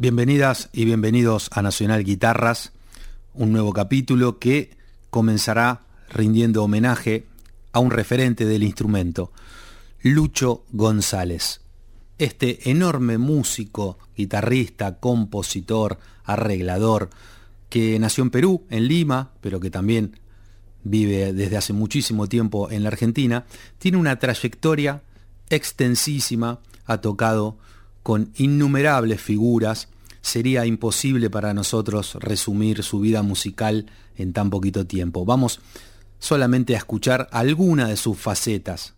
Bienvenidas y bienvenidos a Nacional Guitarras, un nuevo capítulo que comenzará rindiendo homenaje a un referente del instrumento, Lucho González. Este enorme músico, guitarrista, compositor, arreglador, que nació en Perú, en Lima, pero que también vive desde hace muchísimo tiempo en la Argentina, tiene una trayectoria extensísima, ha tocado con innumerables figuras, sería imposible para nosotros resumir su vida musical en tan poquito tiempo. Vamos solamente a escuchar alguna de sus facetas.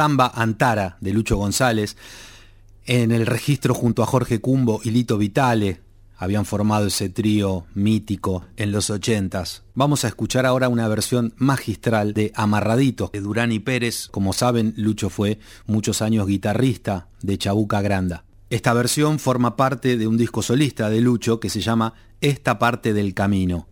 Samba Antara de Lucho González, en el registro junto a Jorge Cumbo y Lito Vitale, habían formado ese trío mítico en los ochentas. Vamos a escuchar ahora una versión magistral de Amarradito de Durán y Pérez. Como saben, Lucho fue muchos años guitarrista de Chabuca Granda. Esta versión forma parte de un disco solista de Lucho que se llama Esta parte del camino.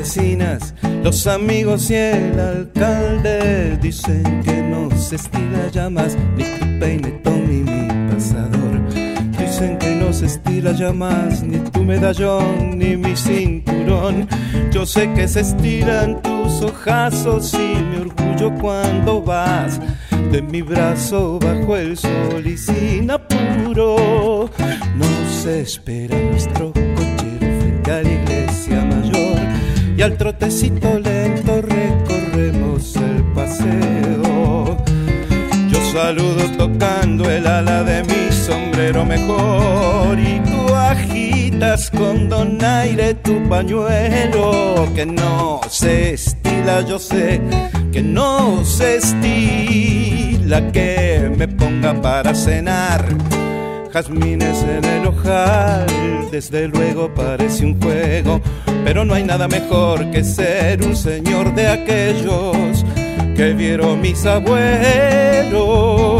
Vecinas, los amigos y el alcalde. Dicen que no se estila ya ni tu peinetón ni mi pasador. Dicen que no se estila ya ni tu medallón ni mi cinturón. Yo sé que se estiran tus ojazos y mi orgullo cuando vas de mi brazo bajo el sol y sin apuro. No se espera y al trotecito lento recorremos el paseo. Yo saludo tocando el ala de mi sombrero mejor y tú agitas con donaire tu pañuelo que no se estila, yo sé que no se estila que me ponga para cenar. Jazmines en el ojal, desde luego parece un juego, pero no hay nada mejor que ser un señor de aquellos que vieron mis abuelos.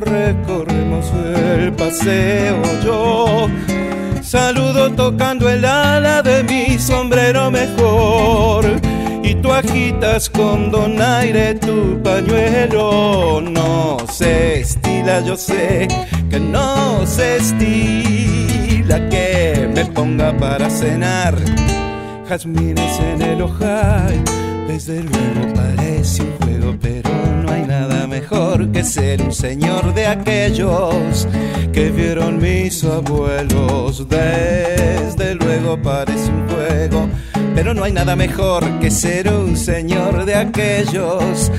Recorremos el paseo. Yo saludo tocando el ala de mi sombrero mejor y tú agitas con donaire tu pañuelo. No se estila, yo sé que no se estila que me ponga para cenar. Jazmines en el ojal, desde luego parece un juego, pero no hay nada mejor que ser un señor de aquellos que vieron mis abuelos. Desde luego parece un juego, pero no hay nada mejor que ser un señor de aquellos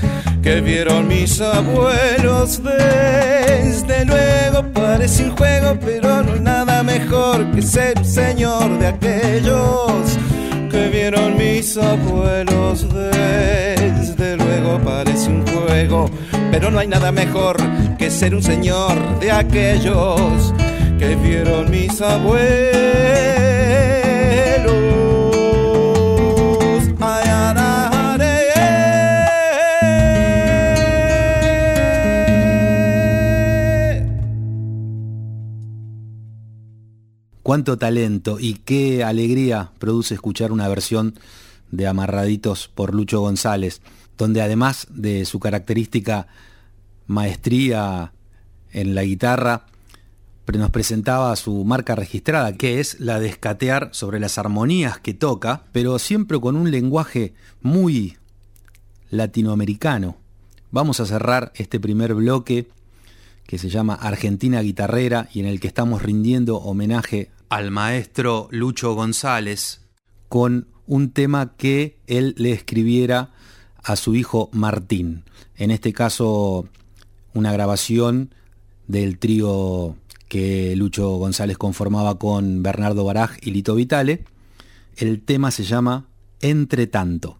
que vieron mis abuelos. Desde luego parece un juego, pero no hay nada mejor que ser un señor de aquellos vieron mis abuelos. Desde luego parece un juego, pero no hay nada mejor que ser un señor de aquellos que vieron mis abuelos. Cuánto talento y qué alegría produce escuchar una versión de Amarraditos por Lucho González, donde además de su característica maestría en la guitarra, nos presentaba su marca registrada, que es la de escatear sobre las armonías que toca, pero siempre con un lenguaje muy latinoamericano. Vamos a cerrar este primer bloque que se llama Argentina Guitarrera y en el que estamos rindiendo homenaje al maestro Lucho González con un tema que él le escribiera a su hijo Martín. En este caso, una grabación del trío que Lucho González conformaba con Bernardo Baraj y Lito Vitale. El tema se llama Entre tanto.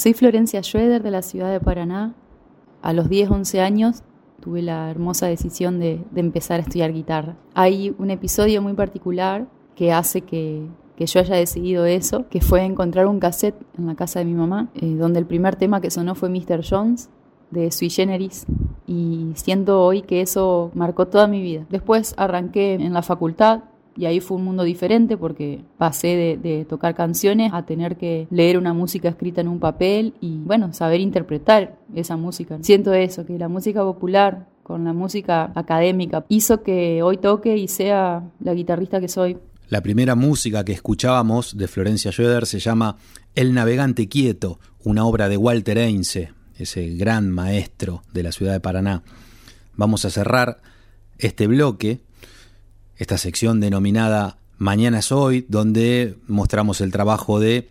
Soy Florencia Schroeder de la ciudad de Paraná. A los 10, 11 años tuve la hermosa decisión de, empezar a estudiar guitarra. Hay un episodio muy particular que hace que, yo haya decidido eso, que fue encontrar un cassette en la casa de mi mamá, eh, donde el primer tema que sonó fue Mr. Jones de Sui Generis y siento hoy que eso marcó toda mi vida. Después arranqué en la facultad, y ahí fue un mundo diferente porque pasé de, tocar canciones a tener que leer una música escrita en un papel y bueno, saber interpretar esa música. Siento eso, que la música popular con la música académica hizo que hoy toque y sea la guitarrista que soy. La primera música que escuchábamos de Florencia Schroeder se llama El navegante quieto, una obra de Walter Einse, ese gran maestro de la ciudad de Paraná. Vamos a cerrar este bloque esta sección denominada Mañana es hoy, donde mostramos el trabajo de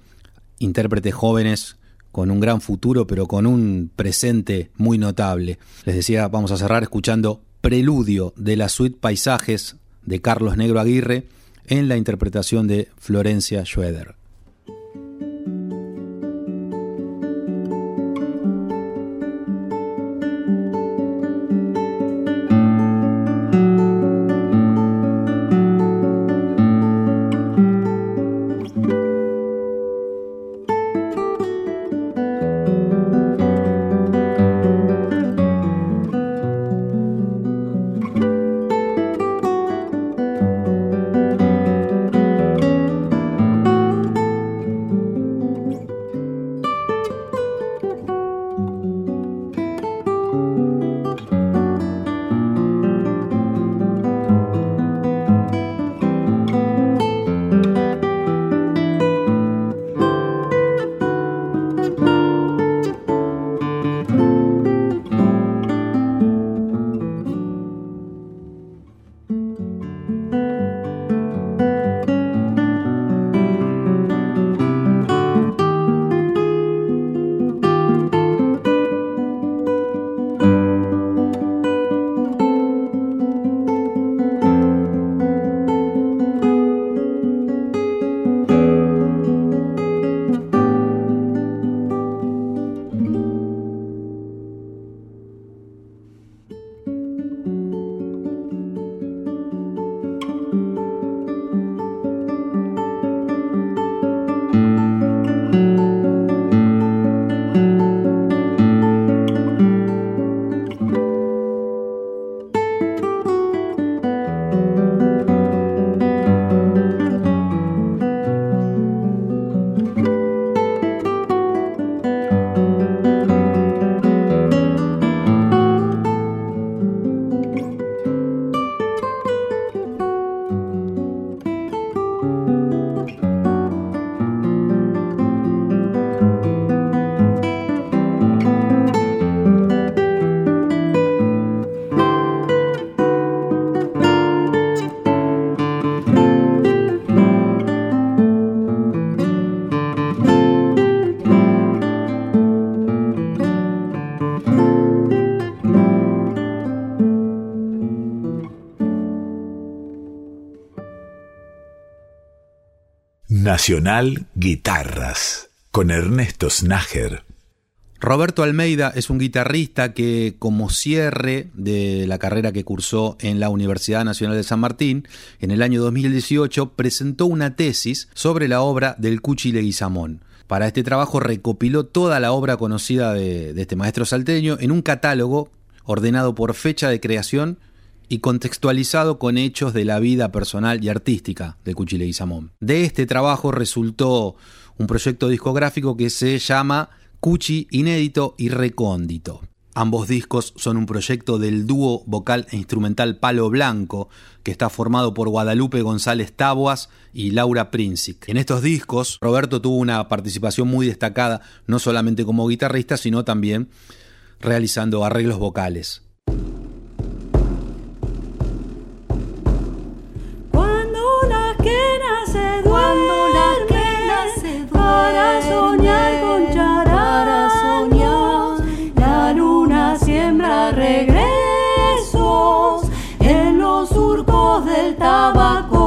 intérpretes jóvenes con un gran futuro, pero con un presente muy notable. Les decía, vamos a cerrar escuchando Preludio de la suite Paisajes de Carlos Negro Aguirre en la interpretación de Florencia Schroeder. Nacional Guitarras con Ernesto Snager. Roberto Almeida es un guitarrista que como cierre de la carrera que cursó en la Universidad Nacional de San Martín, en el año 2018 presentó una tesis sobre la obra del Cuchi Leguizamón. Para este trabajo recopiló toda la obra conocida de, de este maestro salteño en un catálogo ordenado por fecha de creación y contextualizado con hechos de la vida personal y artística de Cuchile y Samón. De este trabajo resultó un proyecto discográfico que se llama Cuchi Inédito y Recóndito. Ambos discos son un proyecto del dúo vocal e instrumental Palo Blanco, que está formado por Guadalupe González Taboas y Laura Princic. En estos discos, Roberto tuvo una participación muy destacada, no solamente como guitarrista, sino también realizando arreglos vocales. el tabaco.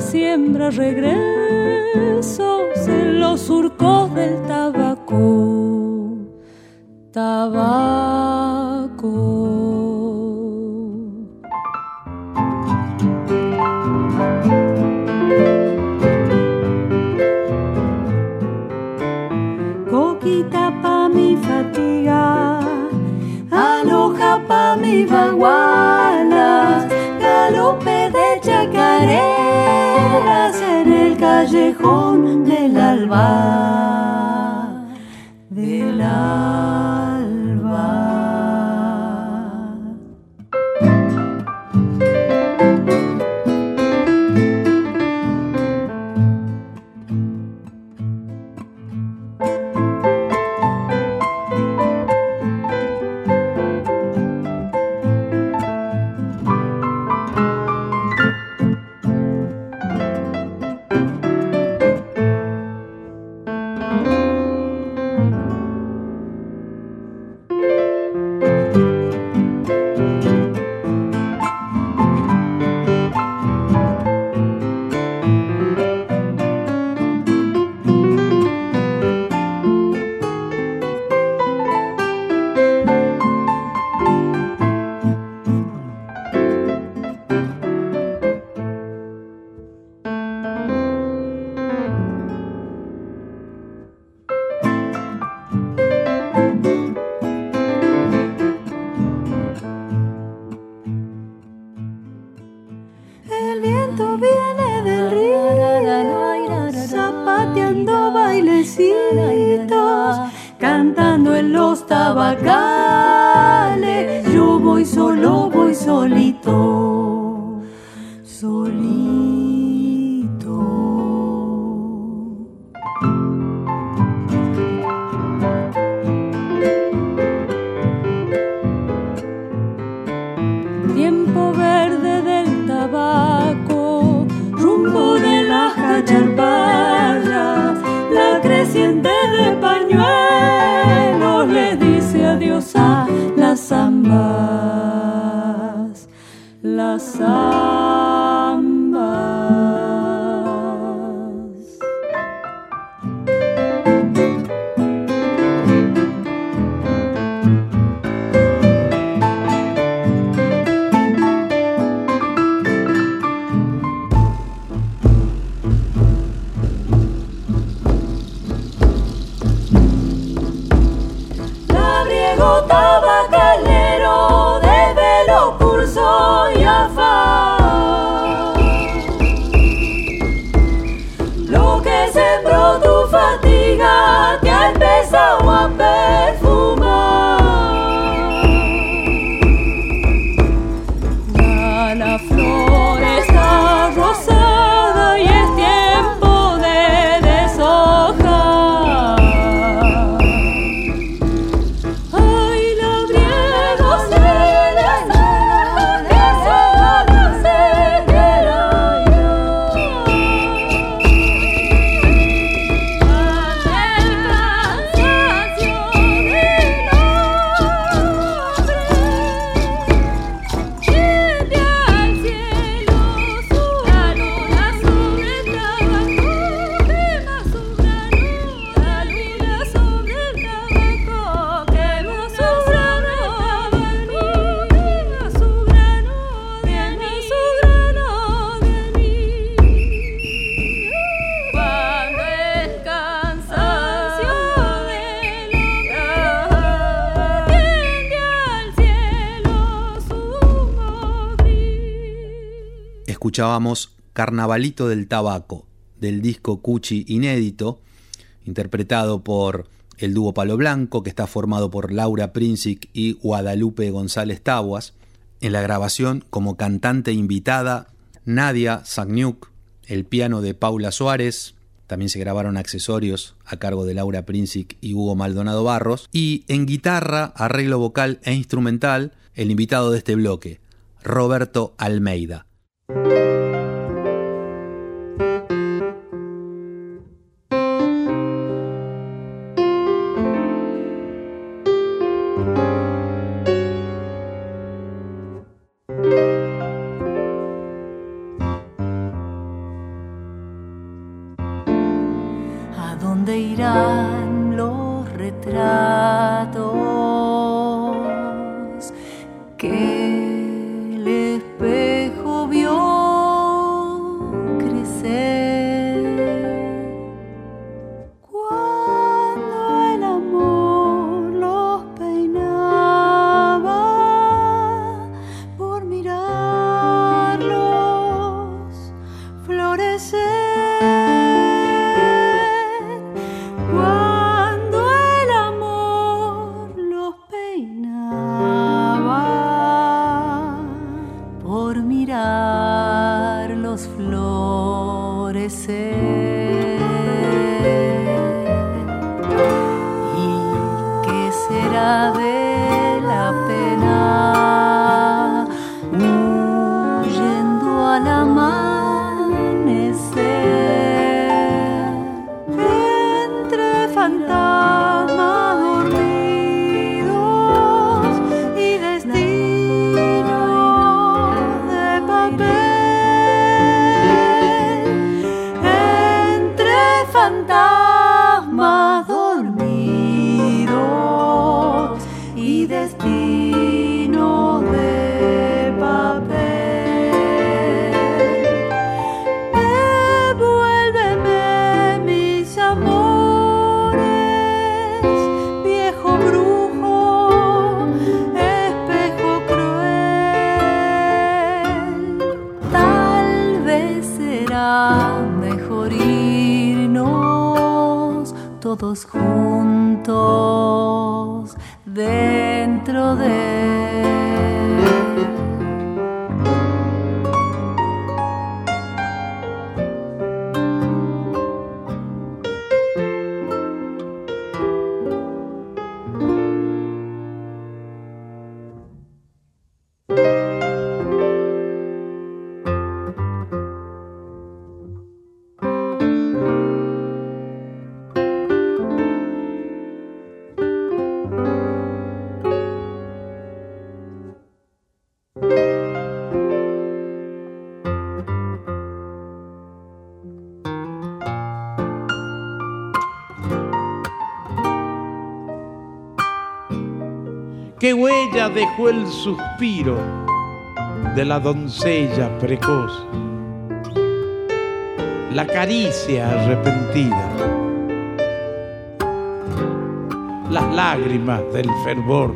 Siembra regresos en los surcos del tabaco. Tabaco. Sorry. Escuchábamos Carnavalito del Tabaco, del disco Cuchi inédito, interpretado por el dúo Palo Blanco, que está formado por Laura Princic y Guadalupe González Tabuas. En la grabación, como cantante invitada, Nadia Sagniuk, el piano de Paula Suárez, también se grabaron accesorios a cargo de Laura Princic y Hugo Maldonado Barros, y en guitarra, arreglo vocal e instrumental, el invitado de este bloque, Roberto Almeida. Thank you. ¿Qué huella dejó el suspiro de la doncella precoz? La caricia arrepentida, las lágrimas del fervor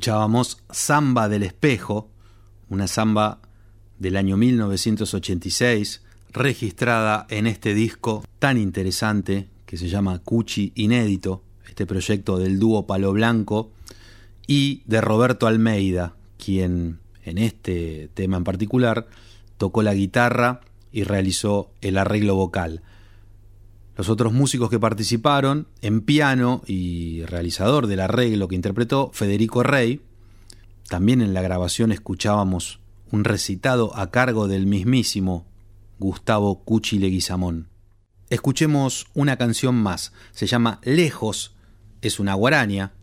escuchábamos Samba del Espejo, una samba del año 1986, registrada en este disco tan interesante que se llama Cuchi Inédito, este proyecto del dúo Palo Blanco, y de Roberto Almeida, quien en este tema en particular, tocó la guitarra y realizó el arreglo vocal. Los otros músicos que participaron en piano y realizador del arreglo que interpretó Federico Rey. También en la grabación escuchábamos un recitado a cargo del mismísimo Gustavo Cuchi Leguizamón. Escuchemos una canción más, se llama Lejos, es una guaraña.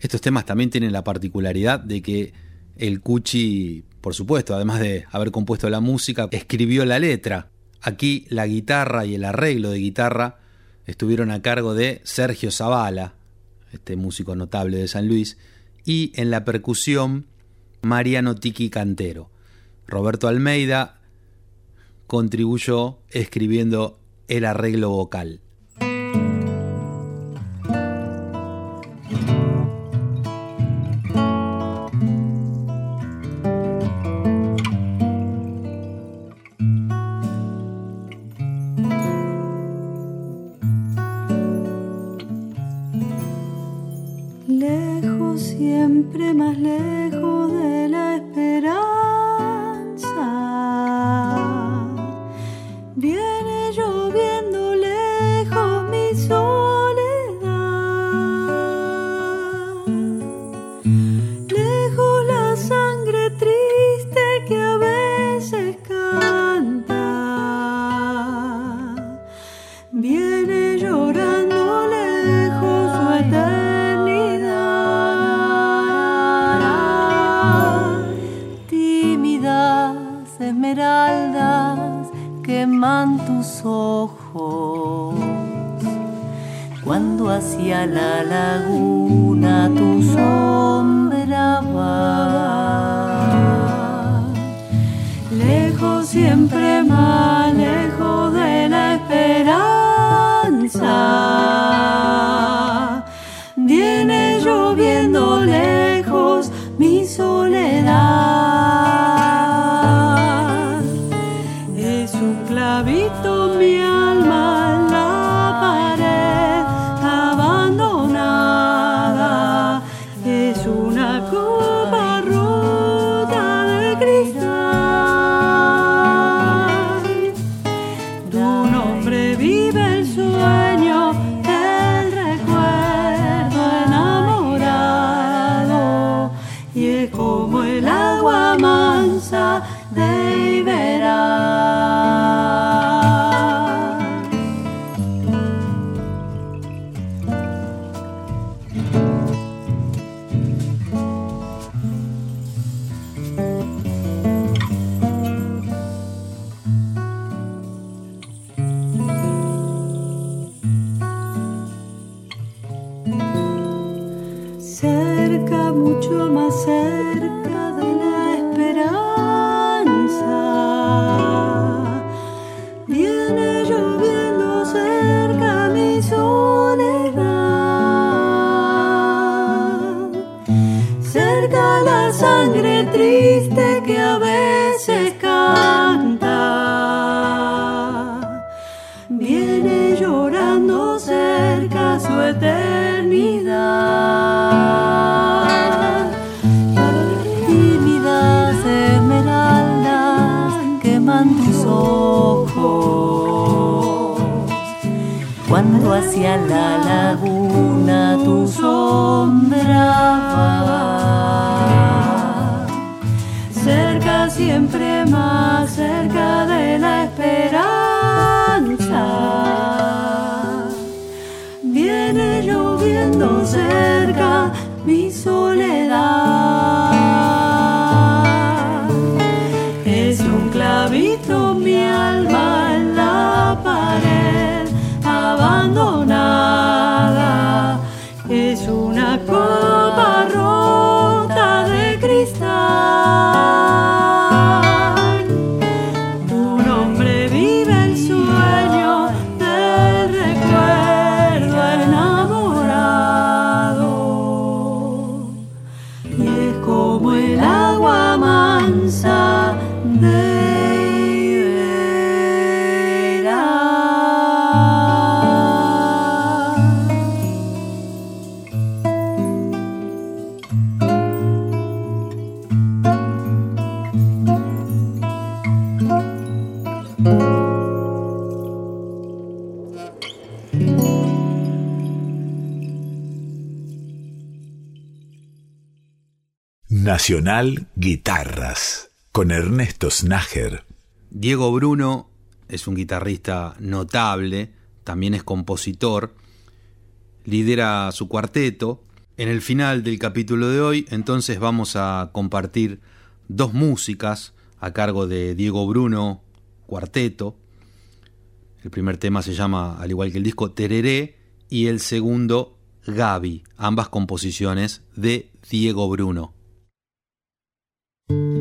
Estos temas también tienen la particularidad de que el Cuchi, por supuesto, además de haber compuesto la música, escribió la letra. Aquí la guitarra y el arreglo de guitarra estuvieron a cargo de Sergio Zavala, este músico notable de San Luis, y en la percusión Mariano Tiki Cantero. Roberto Almeida contribuyó escribiendo el arreglo vocal. Nacional Guitarras con Ernesto Snager. Diego Bruno es un guitarrista notable, también es compositor, lidera su cuarteto. En el final del capítulo de hoy, entonces vamos a compartir dos músicas a cargo de Diego Bruno, cuarteto. El primer tema se llama, al igual que el disco, Tereré, y el segundo, Gaby, ambas composiciones de Diego Bruno. thank you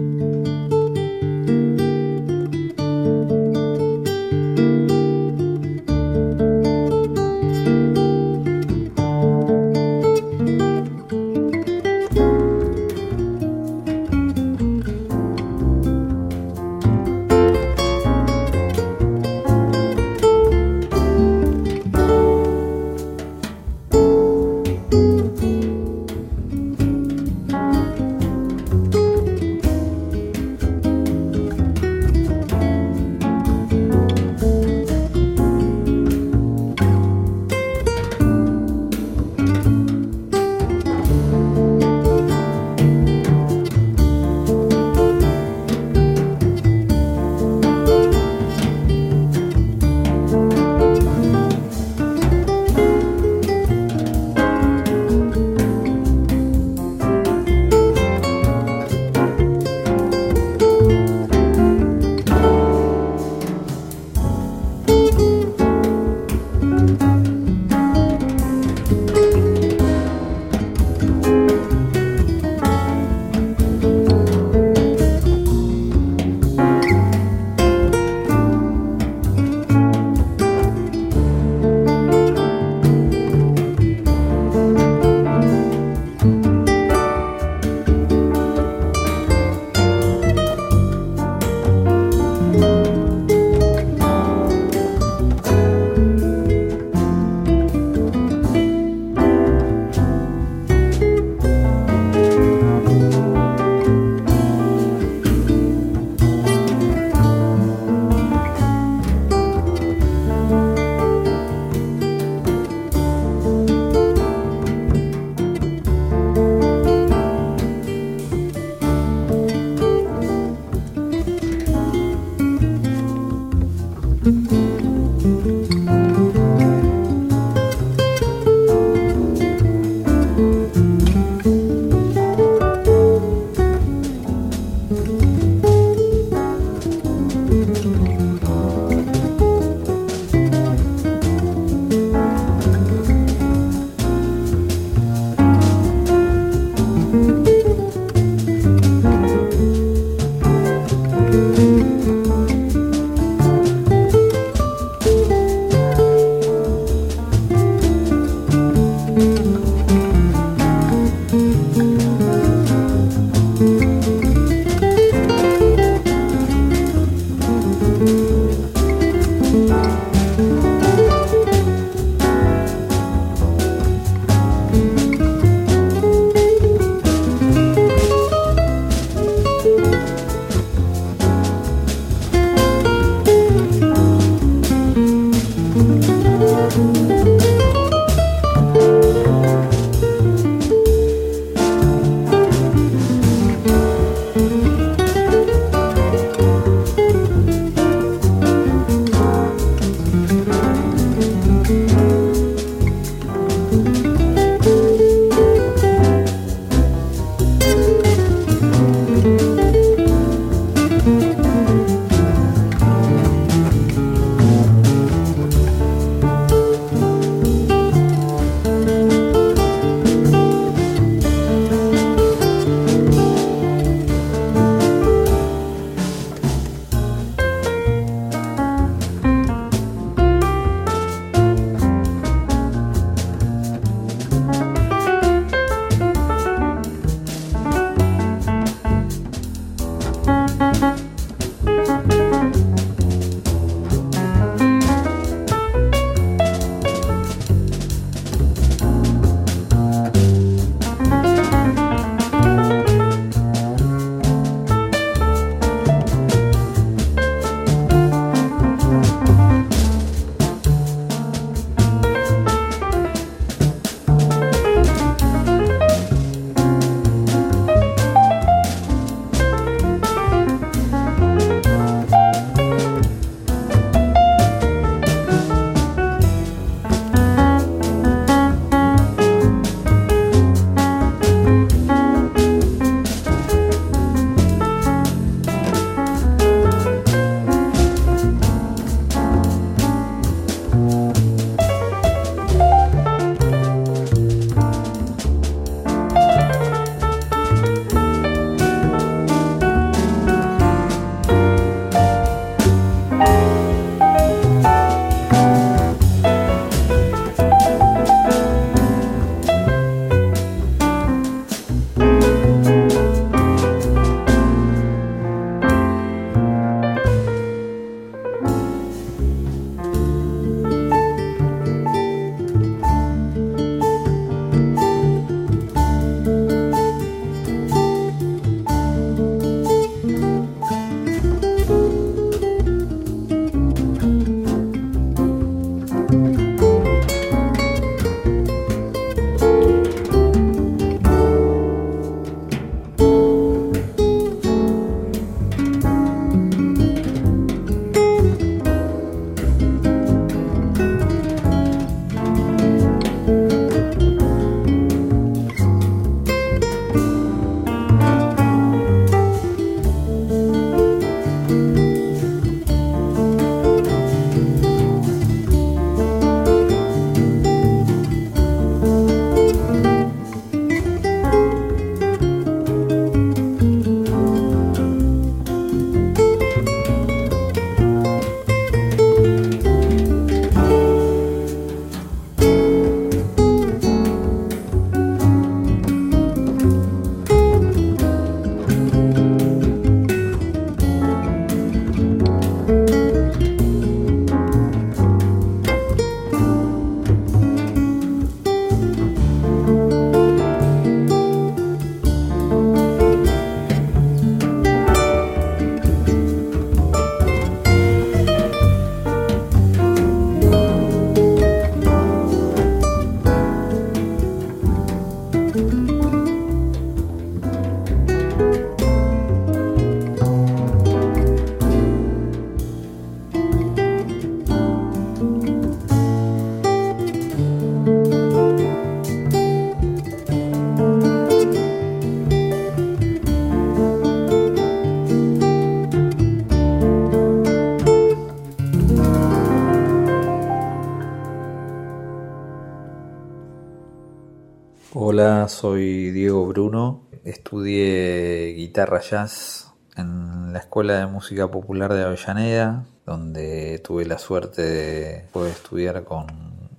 Hola, soy Diego Bruno. Estudié guitarra jazz en la Escuela de Música Popular de Avellaneda, donde tuve la suerte de poder estudiar con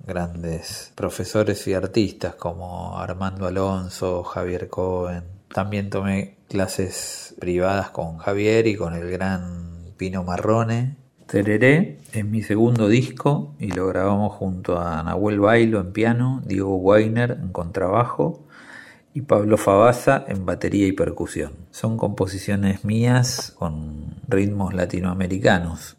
grandes profesores y artistas como Armando Alonso, Javier Cohen. También tomé clases privadas con Javier y con el gran Pino Marrone. Tereré es mi segundo disco y lo grabamos junto a Nahuel Bailo en piano, Diego Weiner en contrabajo y Pablo Fabasa en batería y percusión. Son composiciones mías con ritmos latinoamericanos.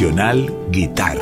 Nacional Guitarra.